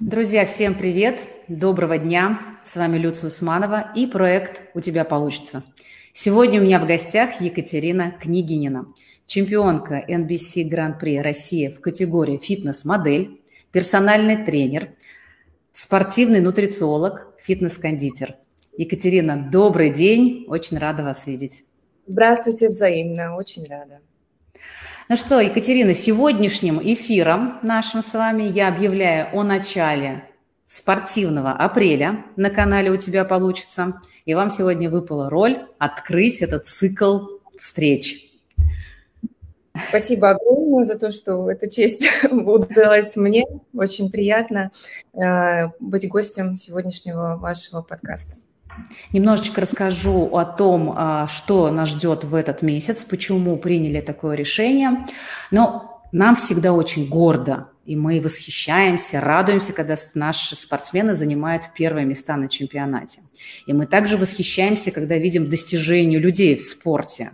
Друзья, всем привет! Доброго дня! С вами Люция Усманова и проект «У тебя получится». Сегодня у меня в гостях Екатерина Княгинина, чемпионка NBC Гран-при России в категории «Фитнес-модель», персональный тренер, спортивный нутрициолог, фитнес-кондитер. Екатерина, добрый день, очень рада вас видеть. Здравствуйте, взаимно, очень рада. Ну что, Екатерина, сегодняшним эфиром нашим с вами я объявляю о начале спортивного апреля на канале «У тебя получится». И вам сегодня выпала роль открыть этот цикл встреч. Спасибо огромное за то, что эта честь удалась мне. Очень приятно э, быть гостем сегодняшнего вашего подкаста. Немножечко расскажу о том, а, что нас ждет в этот месяц, почему приняли такое решение. Но нам всегда очень гордо, и мы восхищаемся, радуемся, когда наши спортсмены занимают первые места на чемпионате. И мы также восхищаемся, когда видим достижения людей в спорте.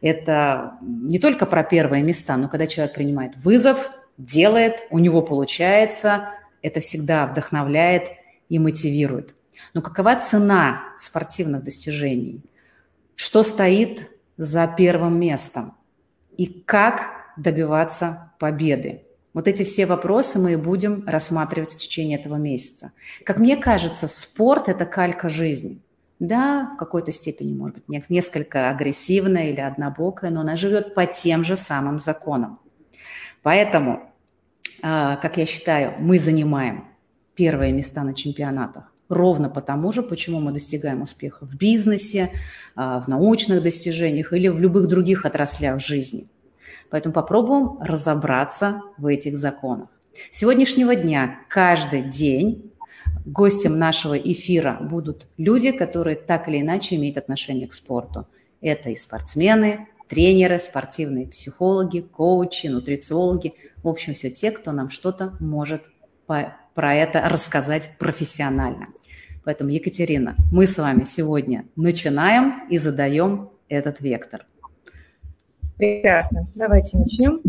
Это не только про первые места, но когда человек принимает вызов, делает, у него получается, это всегда вдохновляет и мотивирует. Но какова цена спортивных достижений? Что стоит за первым местом? И как добиваться победы? Вот эти все вопросы мы и будем рассматривать в течение этого месяца. Как мне кажется, спорт – это калька жизни. Да, в какой-то степени, может быть, несколько агрессивная или однобокая, но она живет по тем же самым законам. Поэтому, а, как я считаю, мы занимаем первые места на чемпионатах ровно потому же, почему мы достигаем успеха в бизнесе, а, в научных достижениях или в любых других отраслях жизни. Поэтому попробуем разобраться в этих законах. С сегодняшнего дня каждый день гостем нашего эфира будут люди, которые так или иначе имеют отношение к спорту. Это и спортсмены, тренеры, спортивные психологи, коучи, нутрициологи. В общем, все те, кто нам что-то может про это рассказать профессионально. Поэтому, Екатерина, мы с вами сегодня начинаем и задаем этот вектор. Прекрасно. Давайте начнем.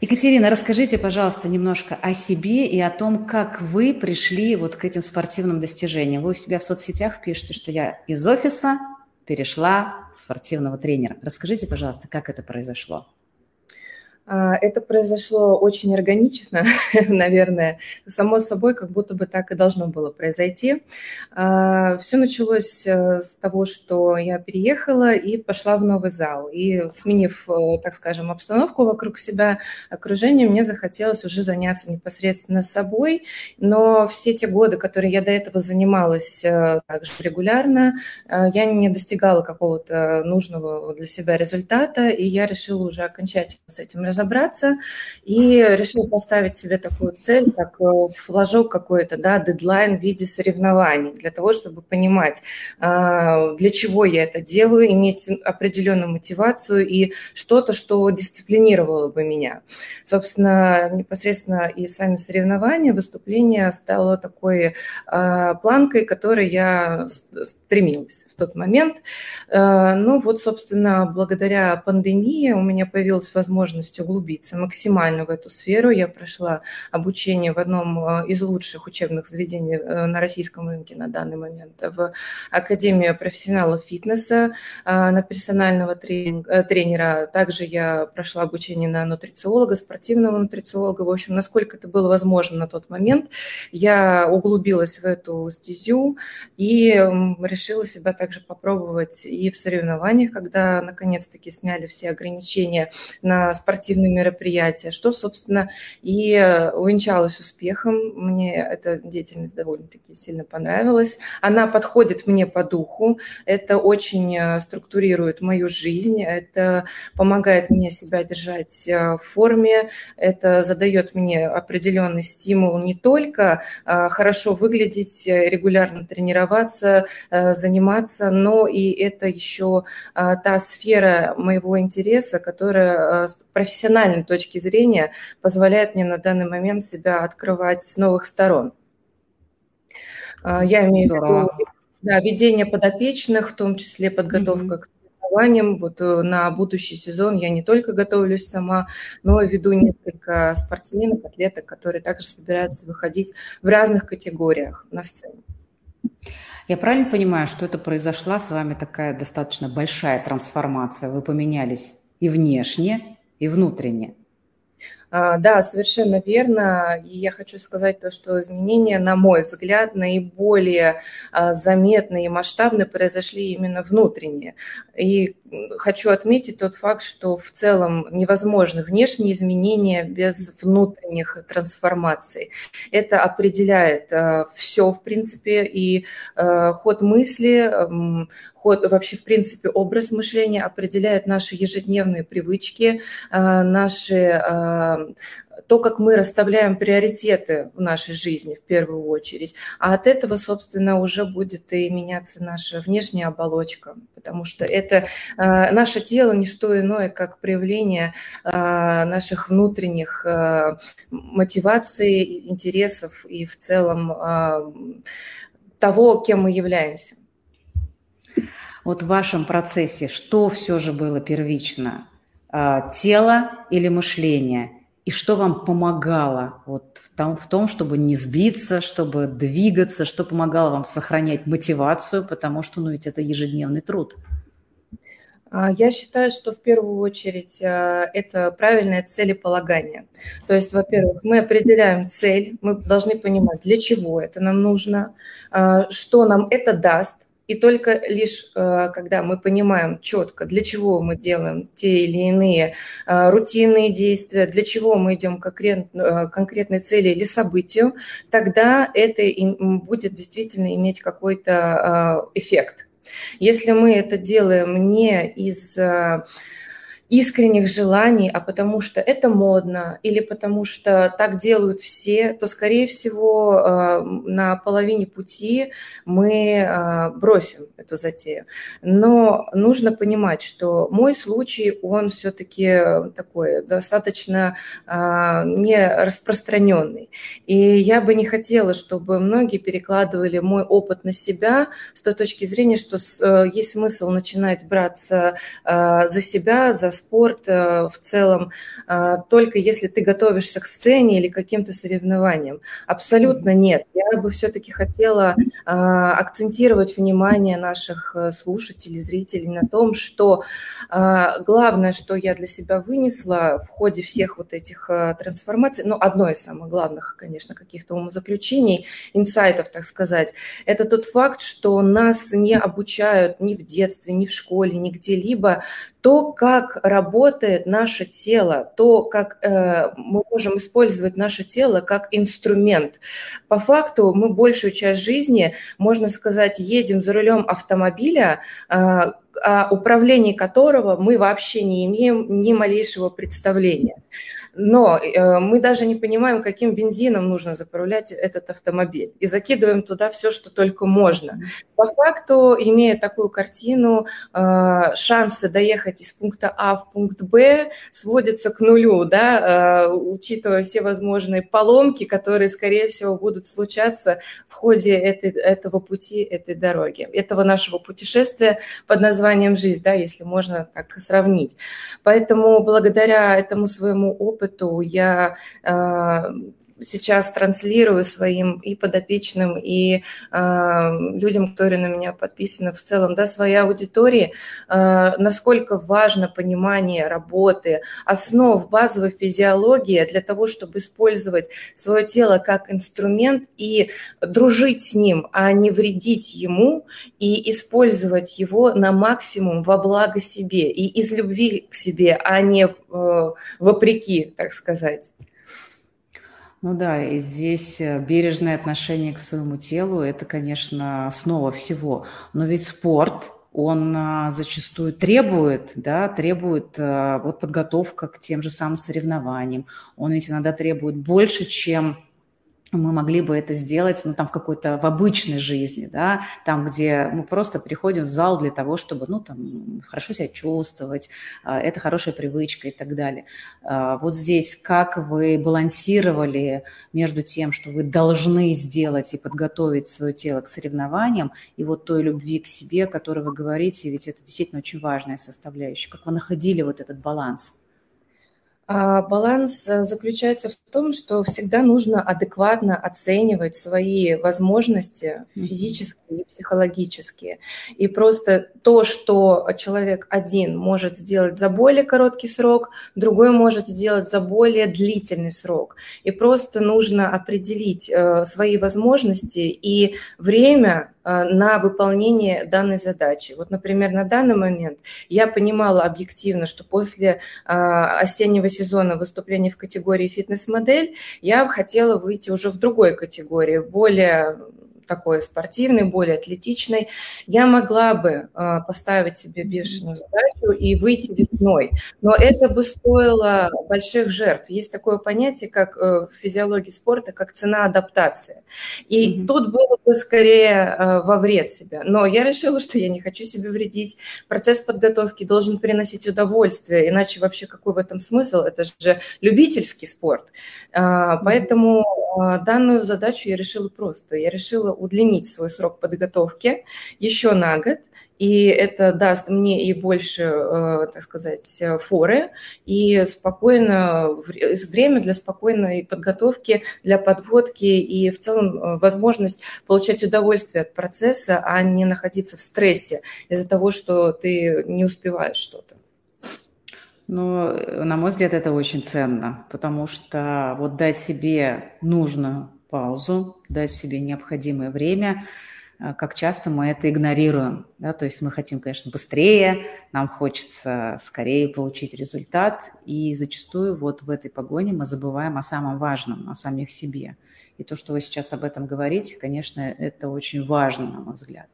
Екатерина, расскажите, пожалуйста, немножко о себе и о том, как вы пришли вот к этим спортивным достижениям. Вы у себя в соцсетях пишете, что я из офиса перешла в спортивного тренера. Расскажите, пожалуйста, как это произошло? А, это произошло очень органично, наверное, само собой, как будто бы так и должно было произойти. А, Все началось э, с того, что я переехала и пошла в новый зал. И сменив, э, так скажем, обстановку вокруг себя, окружение, мне захотелось уже заняться непосредственно собой. Но все те годы, которые я до этого занималась э, также регулярно, я не достигала какого-то нужного для себя результата, и я решила уже окончательно с этим разобраться и решил поставить себе такую цель, как э, флажок какой-то, да, дедлайн в виде соревнований, для того, чтобы понимать, а, для чего я это делаю, иметь определенную мотивацию и что-то, что дисциплинировало бы меня. Собственно, непосредственно и сами соревнования, выступления стало такой а, планкой, которой я стремилась в тот момент. А, ну вот, собственно, благодаря пандемии у меня появилась возможность углубиться максимально в эту сферу. Я прошла обучение в одном э, из лучших учебных заведений э, на российском рынке на данный момент, в Академию профессионалов фитнеса э, на персонального тренера. Также я прошла обучение на нутрициолога, спортивного нутрициолога. В общем, насколько это было возможно на тот момент, я углубилась в эту стезю и решила себя также попробовать и в соревнованиях, когда наконец-таки сняли все ограничения на спортивные спортивные мероприятия, что, собственно, и э, увенчалось успехом. Мне эта деятельность довольно-таки сильно понравилась. Она подходит мне по духу, это очень э, структурирует мою жизнь, это помогает мне себя держать э, в форме, это задает мне определенный стимул не только хорошо выглядеть, регулярно тренироваться, заниматься, но и это еще та сфера моего интереса, которая профессионально профессиональной точки зрения позволяет мне на данный момент себя открывать с новых сторон. А, я имею в виду да, ведение подопечных, в том числе подготовка mm-hmm. к соревнованиям. Вот на будущий сезон я не только готовлюсь сама, но и веду несколько спортсменов, атлеток, которые также собираются выходить в разных категориях на сцену. Я правильно понимаю, что это произошла с вами такая достаточно большая трансформация? Вы поменялись и внешне, и внутренне. А, да, совершенно верно. И я хочу сказать то, что изменения, на мой взгляд, наиболее а, заметные и масштабные произошли именно внутренние. И хочу отметить тот факт, что в целом невозможны внешние изменения без внутренних трансформаций. Это определяет а, все, в принципе, и ход мысли, ход, вообще, в принципе, образ мышления определяет наши ежедневные привычки, наши то, как мы расставляем приоритеты в нашей жизни в первую очередь. А от этого, собственно, уже будет и меняться наша внешняя оболочка, потому что это э, наше тело не что иное, как проявление э, наших внутренних э, мотиваций, интересов и в целом э, того, кем мы являемся. Вот в вашем процессе что все же было первично? Э, тело или мышление? И что вам помогало вот в том, в том, чтобы не сбиться, чтобы двигаться, что помогало вам сохранять мотивацию, потому что, ну, ведь это ежедневный труд. А, я считаю, что в первую очередь а, это правильное целеполагание. То есть, во-первых, мы определяем цель, мы должны понимать, для чего это нам нужно, а, что нам это даст, и только лишь э, когда мы понимаем четко, для чего мы делаем те или иные э, рутинные действия, для чего мы идем к э, конкретной цели или событию, тогда это будет действительно иметь какой-то эффект. Если мы это делаем не из искренних желаний, а потому что это модно или потому что так делают все, то, скорее всего, э, на половине пути мы э, бросим эту затею. Но нужно понимать, что мой случай, он все-таки такой достаточно э, не распространенный. И я бы не хотела, чтобы многие перекладывали мой опыт на себя с той точки зрения, что есть смысл начинать браться за себя, за спорт э, в целом э, только если ты готовишься к сцене или каким-то соревнованиям. Абсолютно нет. Я бы все-таки хотела э, акцентировать внимание наших слушателей, зрителей на том, что главное, что я для себя вынесла в ходе всех вот этих трансформаций, ну, одно из самых главных, конечно, каких-то умозаключений, инсайтов, так сказать, это тот факт, что нас не обучают ни в детстве, ни в школе, ни где-либо то, как работает наше тело, то, как э, мы можем использовать наше тело как инструмент. По факту мы большую часть жизни, можно сказать, едем за рулем автомобиля, э, о управлении которого мы вообще не имеем ни малейшего представления но э, мы даже не понимаем, каким бензином нужно заправлять этот автомобиль, и закидываем туда все, что только можно. По факту, имея такую картину, э, шансы доехать из пункта А в пункт Б сводятся к нулю, да, э, учитывая все возможные поломки, которые, скорее всего, будут случаться в ходе этой, этого пути, этой дороги, этого нашего путешествия под названием «Жизнь», да, если можно так сравнить. Поэтому благодаря этому своему опыту, опыту. Я а, сейчас транслирую своим и подопечным, и э, людям, которые на меня подписаны в целом, да, своей аудитории, э, насколько важно понимание работы, основ базовой физиологии для того, чтобы использовать свое тело как инструмент и дружить с ним, а не вредить ему, и использовать его на максимум во благо себе и из любви к себе, а не э, вопреки, так сказать. Ну да, и здесь э, бережное отношение к своему телу – это, конечно, основа всего. Но ведь спорт, он а, зачастую требует, да, требует а, вот подготовка к тем же самым соревнованиям. Он ведь иногда требует больше, чем мы могли бы это сделать, ну, там, в какой-то, в обычной жизни, да, там, где мы просто приходим в зал для того, чтобы, ну, там, хорошо себя чувствовать, а, это хорошая привычка и так далее. А, вот здесь как вы балансировали между тем, что вы должны сделать и подготовить свое тело к соревнованиям, и вот той любви к себе, о которой вы говорите, ведь это действительно очень важная составляющая. Как вы находили вот этот баланс? А, баланс э, заключается в том, что всегда нужно адекватно оценивать свои возможности физические и психологические. И просто то, что человек один может сделать за более короткий срок, другой может сделать за более длительный срок. И просто нужно определить э, свои возможности и время, на выполнение данной задачи. Вот, например, на данный момент я понимала объективно, что после э, осеннего сезона выступлений в категории фитнес-модель я хотела выйти уже в другой категории, более такой спортивной, более атлетичной, я могла бы э, поставить себе бешеную задачу и выйти весной. Но это бы стоило больших жертв. Есть такое понятие, как э, в физиологии спорта, как цена адаптации. И mm-hmm. тут было бы скорее э, во вред себя. Но я решила, что я не хочу себе вредить. Процесс подготовки должен приносить удовольствие, иначе вообще какой в этом смысл? Это же любительский спорт. Поэтому данную задачу я решила просто. Я решила удлинить свой срок подготовки еще на год, и это даст мне и больше, э, так сказать, форы, и спокойно, время для спокойной подготовки, для подводки, и в целом э, возможность получать удовольствие от процесса, а не находиться в стрессе из-за того, что ты не успеваешь что-то. Ну, на мой взгляд, это очень ценно, потому что вот дать себе нужную паузу, дать себе необходимое время, а, как часто мы это игнорируем. Да? То есть мы хотим, конечно, быстрее, нам хочется скорее получить результат, и зачастую вот в этой погоне мы забываем о самом важном, о самих себе. И то, что вы сейчас об этом говорите, конечно, это очень важно, на мой взгляд.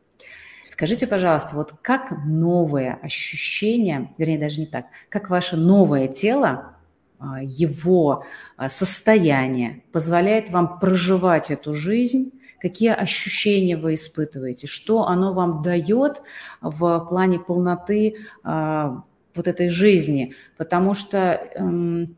Скажите, пожалуйста, вот как новое ощущение, вернее, даже не так, как ваше новое тело, а, его а, состояние позволяет вам проживать эту жизнь, какие ощущения вы испытываете, что оно вам дает в плане полноты а, вот этой жизни, потому что эм,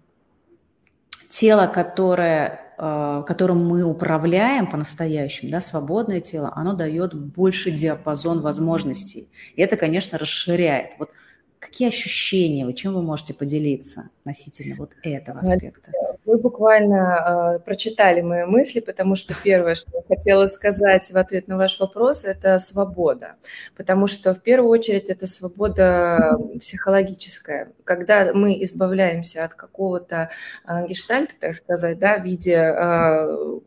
тело, которое которым мы управляем по-настоящему, да, свободное тело, оно дает больше диапазон возможностей. И это, конечно, расширяет. Вот какие ощущения, вы чем вы можете поделиться относительно вот этого аспекта? Вы буквально э, прочитали мои мысли, потому что первое, что я хотела сказать в ответ на ваш вопрос, это свобода. Потому что в первую очередь это свобода психологическая. Когда мы избавляемся от какого-то э, гештальта, так сказать, да, в виде э,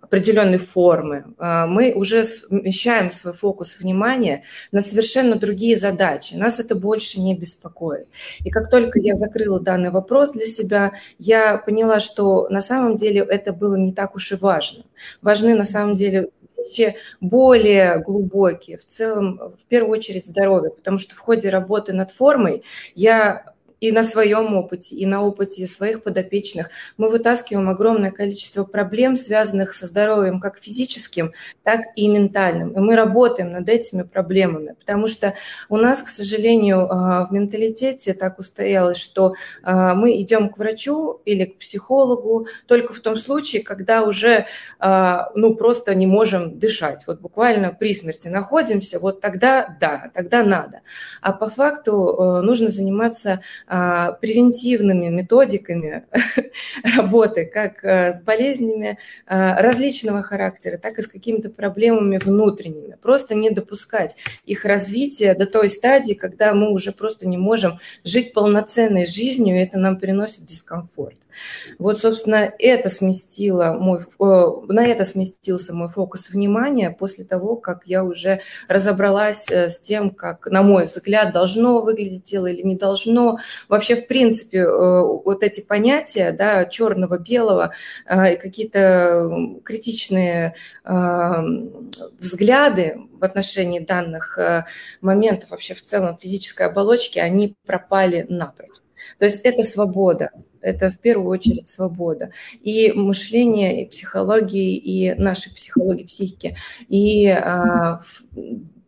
определенной формы, а, мы уже смещаем свой фокус внимания на совершенно другие задачи. Нас это больше не беспокоит. И как только я закрыла данный вопрос для себя, я поняла, что на самом деле это было не так уж и важно. Важны на самом деле вещи более глубокие, в целом, в первую очередь, здоровье, потому что в ходе работы над формой я и на своем опыте, и на опыте своих подопечных мы вытаскиваем огромное количество проблем, связанных со здоровьем как физическим, так и ментальным. И мы работаем над этими проблемами, потому что у нас, к сожалению, а, в менталитете так устоялось, что а, мы идем к врачу или к психологу только в том случае, когда уже а, ну, просто не можем дышать. Вот буквально при смерти находимся, вот тогда да, тогда надо. А по факту нужно заниматься превентивными методиками работы, как а, с болезнями а, различного характера, так и с какими-то проблемами внутренними. Просто не допускать их развития до той стадии, когда мы уже просто не можем жить полноценной жизнью, и это нам приносит дискомфорт. Вот, собственно, это сместило мой, э, на это сместился мой фокус внимания после того, как я уже разобралась э, с тем, как, на мой взгляд, должно выглядеть тело или не должно. Вообще, в принципе, э, вот эти понятия, да, черного, белого, и какие-то критичные взгляды в отношении данных моментов вообще в целом физической оболочки, они пропали напрочь. То есть это свобода, Это в первую очередь свобода. И мышление, и психологии, и нашей психологии, психики, и а,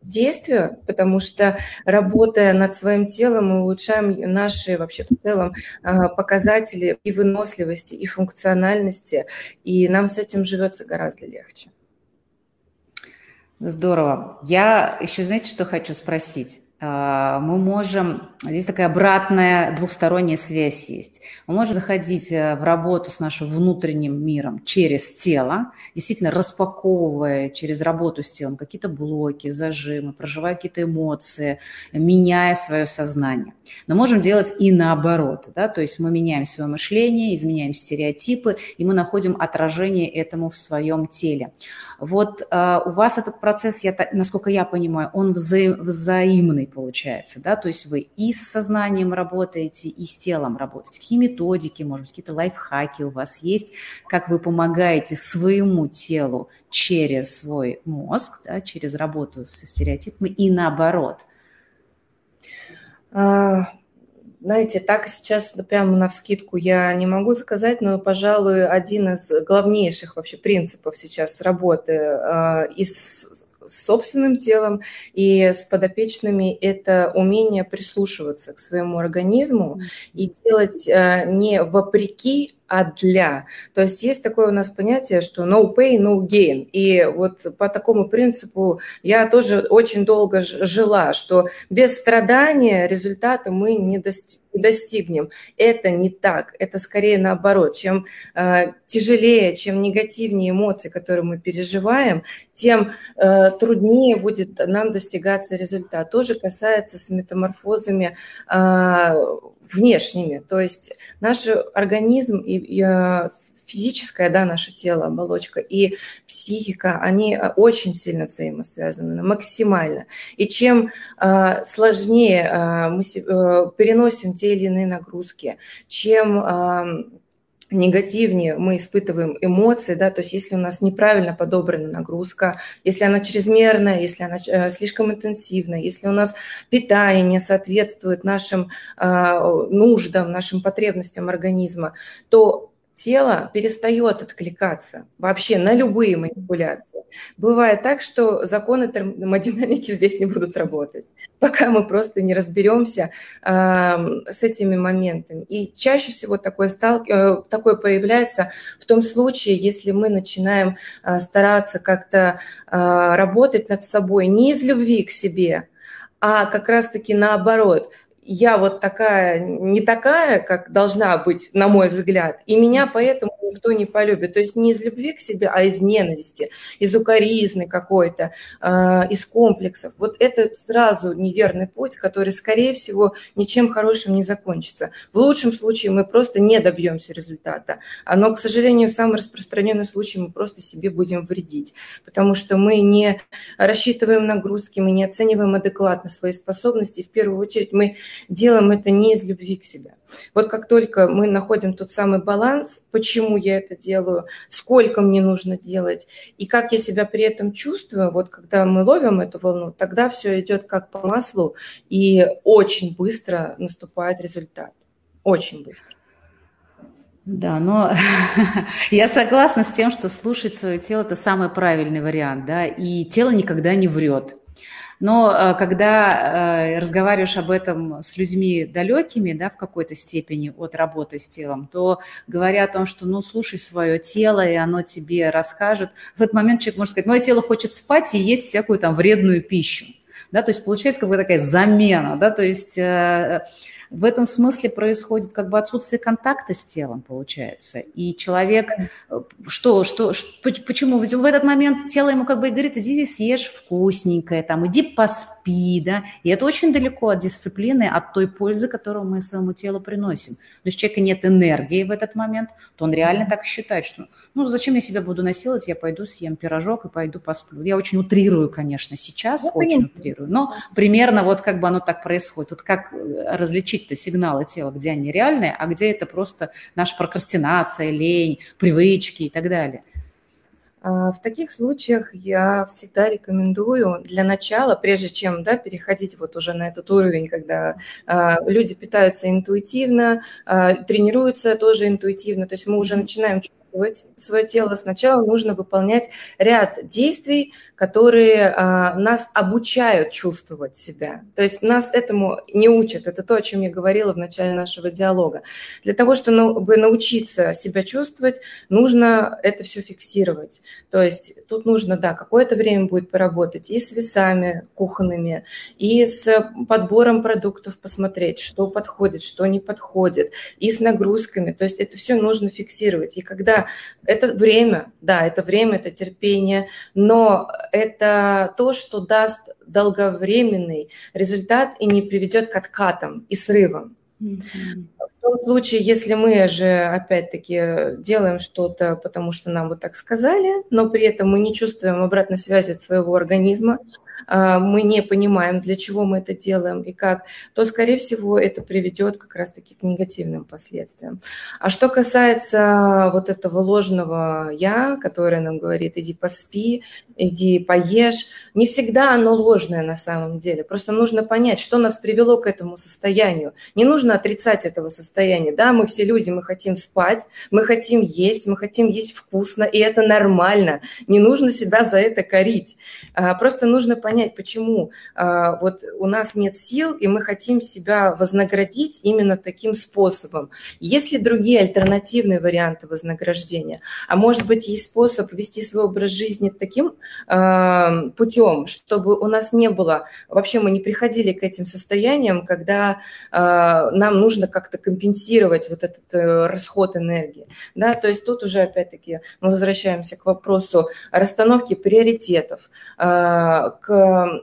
действия, потому что работая над своим телом, мы улучшаем наши вообще в целом а, показатели и выносливости, и функциональности, и нам с этим живется гораздо легче. Здорово. Я еще, знаете, что хочу спросить? А, мы можем, здесь такая обратная двухсторонняя связь есть. Мы можем заходить э, в работу с нашим внутренним миром через тело, действительно распаковывая через работу с телом какие-то блоки, зажимы, проживая какие-то эмоции, меняя свое сознание. Но можем делать и наоборот, да, то есть мы меняем свое мышление, изменяем стереотипы, и мы находим отражение этому в своем теле. Вот э, у вас этот процесс, я, насколько я понимаю, он вза- взаимный получается, да, то есть вы и с сознанием работаете, и с телом работаете. Какие методики, может быть, какие-то лайфхаки у вас есть, как вы помогаете своему телу через свой мозг, да, через работу со стереотипами и наоборот – а, знаете, так сейчас прямо на вскидку я не могу сказать, но, пожалуй, один из главнейших вообще принципов сейчас работы э, и с, собственным телом, и с подопечными – это умение прислушиваться к своему организму и делать э, не вопреки а для. То есть есть такое у нас понятие, что no pay, no gain. И вот по такому принципу я тоже очень долго жила, что без страдания результата мы не достигнем. Это не так. Это скорее наоборот. Чем э, тяжелее, чем негативнее эмоции, которые мы переживаем, тем э, труднее будет нам достигаться результат. Тоже касается с метаморфозами э, внешними. То есть наш организм и, и э, физическое, да, наше тело, оболочка и психика, они э, очень сильно взаимосвязаны, максимально. И чем э, сложнее э, мы э, переносим те или иные нагрузки, чем э, негативнее мы испытываем эмоции, да, то есть если у нас неправильно подобрана нагрузка, если она чрезмерная, если она э, слишком интенсивная, если у нас питание не соответствует нашим э, нуждам, нашим потребностям организма, то тело перестает откликаться вообще на любые манипуляции. Бывает так, что законы термодинамики здесь не будут работать, пока мы просто не разберемся э, с этими моментами. И чаще всего такое, стал, э, такое появляется в том случае, если мы начинаем э, стараться как-то э, работать над собой не из любви к себе, а как раз-таки наоборот – я вот такая, не такая, как должна быть, на мой взгляд, и меня поэтому никто не полюбит. То есть не из любви к себе, а из ненависти, из укоризны какой-то, э, из комплексов. Вот это сразу неверный путь, который, скорее всего, ничем хорошим не закончится. В лучшем случае мы просто не добьемся результата. Но, к сожалению, самый распространенный случай мы просто себе будем вредить, потому что мы не рассчитываем нагрузки, мы не оцениваем адекватно свои способности. В первую очередь мы делаем это не из любви к себе. Вот как только мы находим тот самый баланс, почему я это делаю, сколько мне нужно делать и как я себя при этом чувствую, вот когда мы ловим эту волну, тогда все идет как по маслу и очень быстро наступает результат. Очень быстро. Да, но я согласна с тем, что слушать свое тело – это самый правильный вариант, да, и тело никогда не врет. Но э, когда э, разговариваешь об этом с людьми далекими, да, в какой-то степени от работы с телом, то говоря о том, что, ну, слушай свое тело, и оно тебе расскажет, в этот момент человек может сказать, мое тело хочет спать и есть всякую там вредную пищу. Да, то есть получается какая-то такая замена, да, то есть э, в этом смысле происходит как бы отсутствие контакта с телом, получается. И человек, э, что, что, что почему? В этот момент тело ему как бы говорит, иди здесь съешь вкусненькое, там, иди поспи, да. И это очень далеко от дисциплины, от той пользы, которую мы своему телу приносим. Но если у человека нет энергии в этот момент, то он реально так считает, что, ну, зачем я себя буду насиловать, я пойду съем пирожок и пойду посплю. Я очень утрирую, конечно, сейчас, я очень понимаю. утрирую, но примерно вот как бы оно так происходит. Вот как э, различить различить-то сигналы тела, где они реальные, а где это просто наша прокрастинация, лень, привычки и так далее? А, в таких случаях я всегда рекомендую для начала, прежде чем да, переходить вот уже на этот уровень, когда а, люди питаются интуитивно, а, тренируются тоже интуитивно, то есть мы уже начинаем чувствовать свое тело, сначала нужно выполнять ряд действий, которые а, нас обучают чувствовать себя. То есть нас этому не учат. Это то, о чем я говорила в начале нашего диалога. Для того, чтобы научиться себя чувствовать, нужно это все фиксировать. То есть тут нужно, да, какое-то время будет поработать и с весами кухонными, и с подбором продуктов посмотреть, что подходит, что не подходит, и с нагрузками. То есть это все нужно фиксировать. И когда это время, да, это время, это терпение, но это то, что даст долговременный результат и не приведет к откатам и срывам. Mm-hmm. В том случае, если мы же, опять-таки, делаем что-то, потому что нам вот так сказали, но при этом мы не чувствуем обратной связи от своего организма, а, мы не понимаем, для чего мы это делаем и как, то, скорее всего, это приведет как раз-таки к негативным последствиям. А что касается вот этого ложного «я», которое нам говорит «иди поспи», «иди поешь», не всегда оно ложное на самом деле. Просто нужно понять, что нас привело к этому состоянию. Не нужно отрицать этого состояния. Да, мы все люди, мы хотим спать, мы хотим есть, мы хотим есть вкусно, и это нормально. Не нужно себя за это корить. А, просто нужно понять, почему а, вот у нас нет сил, и мы хотим себя вознаградить именно таким способом. Есть ли другие альтернативные варианты вознаграждения? А может быть, есть способ вести свой образ жизни таким а, путем, чтобы у нас не было, вообще мы не приходили к этим состояниям, когда нам нужно как-то компенсировать вот этот э, расход энергии. Да? То есть тут уже опять-таки мы возвращаемся к вопросу расстановки приоритетов, к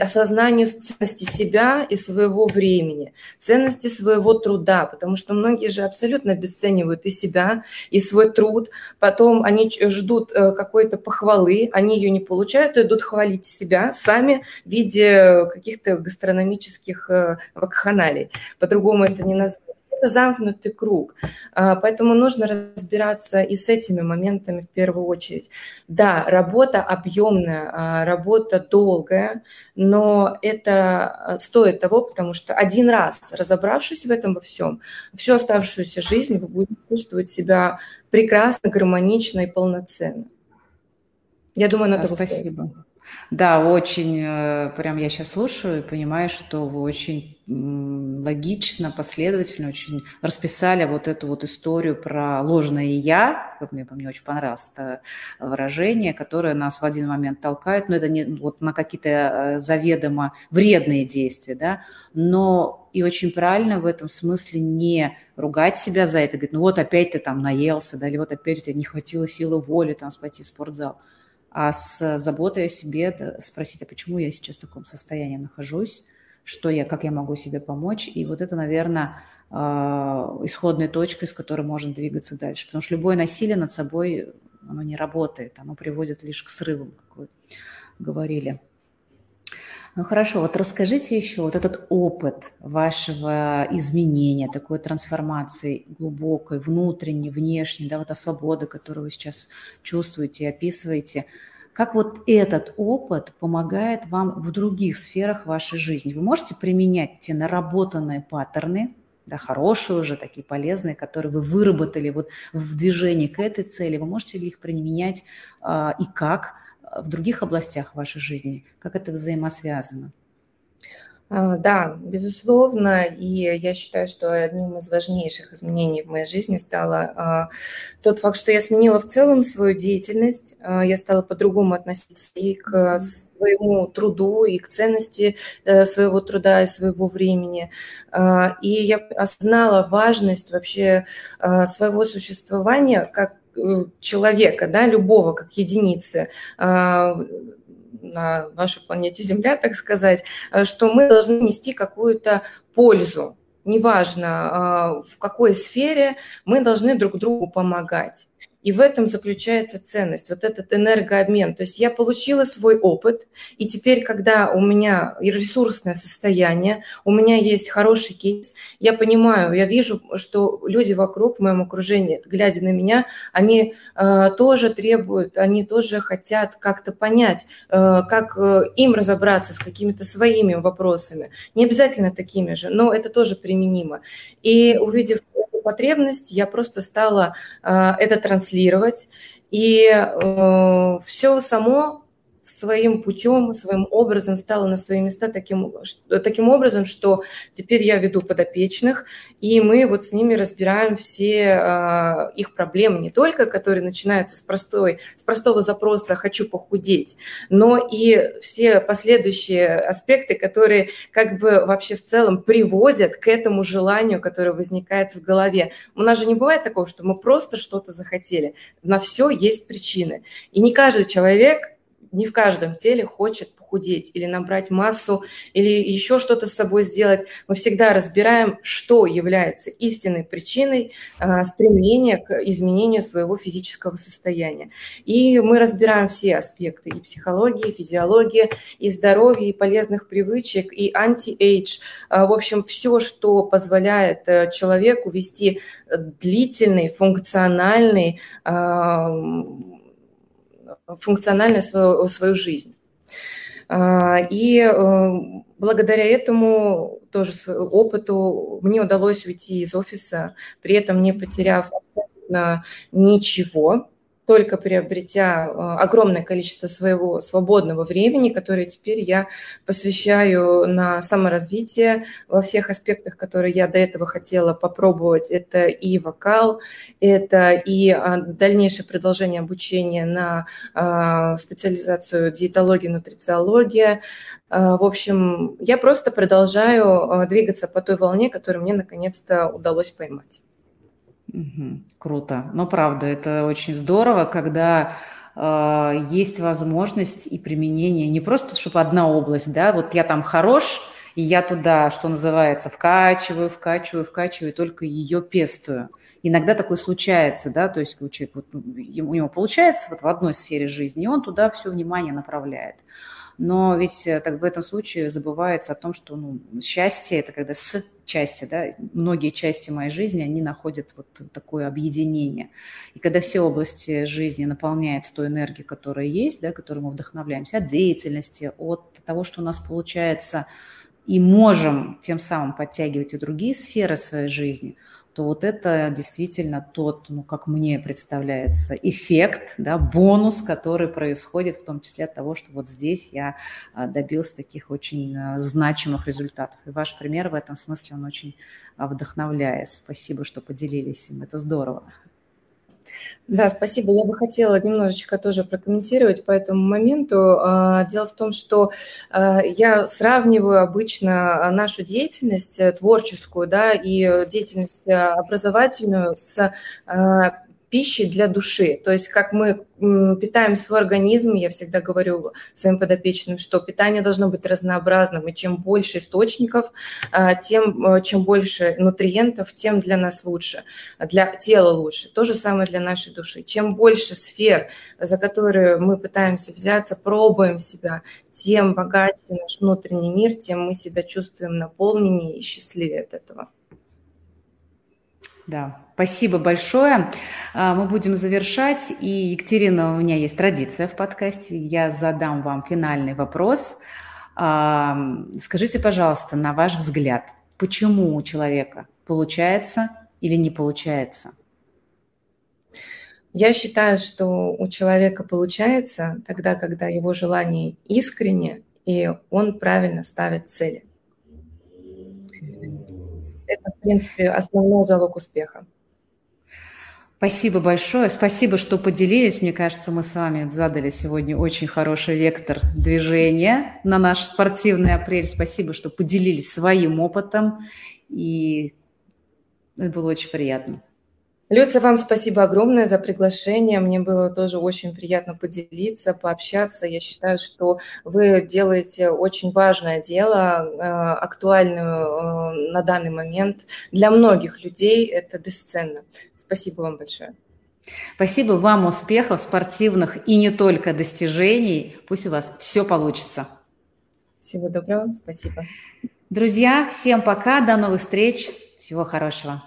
осознанию ценности себя и своего времени, ценности своего труда, потому что многие же абсолютно обесценивают и себя, и свой труд, потом они ждут э, какой-то похвалы, они ее не получают, и идут хвалить себя сами в виде каких-то гастрономических э, вакханалий. По-другому это не назвать это замкнутый круг. А, поэтому нужно разбираться и с этими моментами в первую очередь. Да, работа объемная, а, работа долгая, но это а, стоит того, потому что один раз разобравшись в этом во всем, всю оставшуюся жизнь вы будете чувствовать себя прекрасно, гармонично и полноценно. Я думаю, на это Спасибо. Стоит. Да, очень, э, прям я сейчас слушаю и понимаю, что вы очень логично, последовательно очень расписали вот эту вот историю про ложное «я», как мне, мне очень понравилось это выражение, которое нас в один момент толкает, но это не вот на какие-то э, заведомо вредные действия, да, но и очень правильно в этом смысле не ругать себя за это, говорить, ну вот опять ты там наелся, да, или вот опять у тебя не хватило силы воли там пойти в спортзал а с заботой о себе спросить, а почему я сейчас в таком состоянии нахожусь, что я, как я могу себе помочь. И вот это, наверное, а, исходная точка, с которой можно двигаться дальше. Потому что любое насилие над собой, оно не работает, оно приводит лишь к срывам, как вы говорили. Ну хорошо, вот расскажите еще вот этот опыт вашего изменения, такой трансформации глубокой, внутренней, внешней, да, вот та свобода, которую вы сейчас чувствуете, описываете. Как вот этот опыт помогает вам в других сферах вашей жизни? Вы можете применять те наработанные паттерны, да, хорошие уже, такие полезные, которые вы выработали вот в движении к этой цели, вы можете ли их применять э, и как – в других областях вашей жизни? Как это взаимосвязано? А, да, безусловно, и я считаю, что одним из важнейших изменений в моей жизни стало а, тот факт, что я сменила в целом свою деятельность, а, я стала по-другому относиться и к своему труду, и к ценности э, своего труда и своего времени. И я осознала важность вообще своего существования как человека, да, любого как единицы а, на нашей планете Земля, так сказать, э, что мы должны нести какую-то пользу. Неважно, а, в какой сфере, мы должны друг другу помогать. И в этом заключается ценность, вот этот энергообмен. То есть я получила свой опыт, и теперь, когда у меня ресурсное состояние, у меня есть хороший кейс, я понимаю, я вижу, что люди вокруг, в моем окружении, глядя на меня, они э, тоже требуют, они тоже хотят как-то понять, э, как э, им разобраться с какими-то своими вопросами. Не обязательно такими же, но это тоже применимо. И увидев потребность, я просто стала э, это транслировать, и э, все само своим путем, своим образом стала на свои места таким, таким образом, что теперь я веду подопечных, и мы вот с ними разбираем все э, их проблемы, не только которые начинаются с, простой, с простого запроса «хочу похудеть», но и все последующие аспекты, которые как бы вообще в целом приводят к этому желанию, которое возникает в голове. У нас же не бывает такого, что мы просто что-то захотели. На все есть причины. И не каждый человек не в каждом теле хочет похудеть или набрать массу, или еще что-то с собой сделать. Мы всегда разбираем, что является истинной причиной э, стремления к изменению своего физического состояния. И мы разбираем все аспекты и психологии, и физиологии, и здоровья, и полезных привычек, и anti-age. Э, в общем, все, что позволяет э, человеку вести длительный, функциональный функционально свою, свою жизнь. А, и э, благодаря этому тоже опыту мне удалось уйти из офиса, при этом не потеряв абсолютно ничего только приобретя э, огромное количество своего свободного времени, которое теперь я посвящаю на саморазвитие во всех аспектах, которые я до этого хотела попробовать. Это и вокал, это и а, дальнейшее продолжение обучения на а, специализацию диетология, нутрициология. А, в общем, я просто продолжаю двигаться по той волне, которую мне наконец-то удалось поймать. Круто. Но правда, это очень здорово, когда э, есть возможность и применение не просто, чтобы одна область, да, вот я там хорош, и я туда, что называется, вкачиваю, вкачиваю, вкачиваю, только ее пестую. Иногда такое случается, да, то есть у человека, вот, у него получается вот в одной сфере жизни, и он туда все внимание направляет. Но ведь э, так в этом случае забывается о том, что ну, счастье – это когда с части, да, многие части моей жизни, они находят вот такое объединение. И когда все области жизни наполняются той энергией, которая есть, да, которой мы вдохновляемся, от деятельности, от того, что у нас получается, и можем тем самым подтягивать и другие сферы своей жизни – то вот это действительно тот, ну, как мне представляется, эффект, да, бонус, который происходит в том числе от того, что вот здесь я а, добился таких очень а, значимых результатов. И ваш пример в этом смысле, он очень а, вдохновляет. Спасибо, что поделились им, это здорово. Да, спасибо. Я бы хотела немножечко тоже прокомментировать по этому моменту. А, дело в том, что а, я сравниваю обычно нашу деятельность э, творческую да, и деятельность э, образовательную с а, пищей для души. То есть как мы питаем свой организм, я всегда говорю своим подопечным, что питание должно быть разнообразным, и чем больше источников, а, тем э, чем больше нутриентов, тем для нас лучше, для тела лучше. То же самое для нашей души. Чем больше сфер, за которые мы пытаемся взяться, пробуем себя, тем богаче наш внутренний мир, тем мы себя чувствуем наполненнее и счастливее от этого. Да, спасибо большое. А, мы будем завершать. И, Екатерина, у меня есть традиция в подкасте. Я задам вам финальный вопрос. А, скажите, пожалуйста, на ваш взгляд, почему у человека получается или не получается? Я считаю, что у человека получается тогда, когда его желание искренне, и он правильно ставит цели. Это, в принципе, основной залог успеха. Спасибо большое. Спасибо, что поделились. Мне кажется, мы с вами задали сегодня очень хороший вектор движения на наш спортивный апрель. Спасибо, что поделились своим опытом. И это было очень приятно. Люция, вам спасибо огромное за приглашение. Мне было тоже очень приятно поделиться, пообщаться. Я считаю, что вы делаете очень важное дело, э, актуальную э, на данный момент для многих людей. Это бесценно. Спасибо вам большое. Спасибо вам, успехов спортивных и не только достижений. Пусть у вас все получится. Всего доброго, спасибо. Друзья, всем пока, до новых встреч, всего хорошего.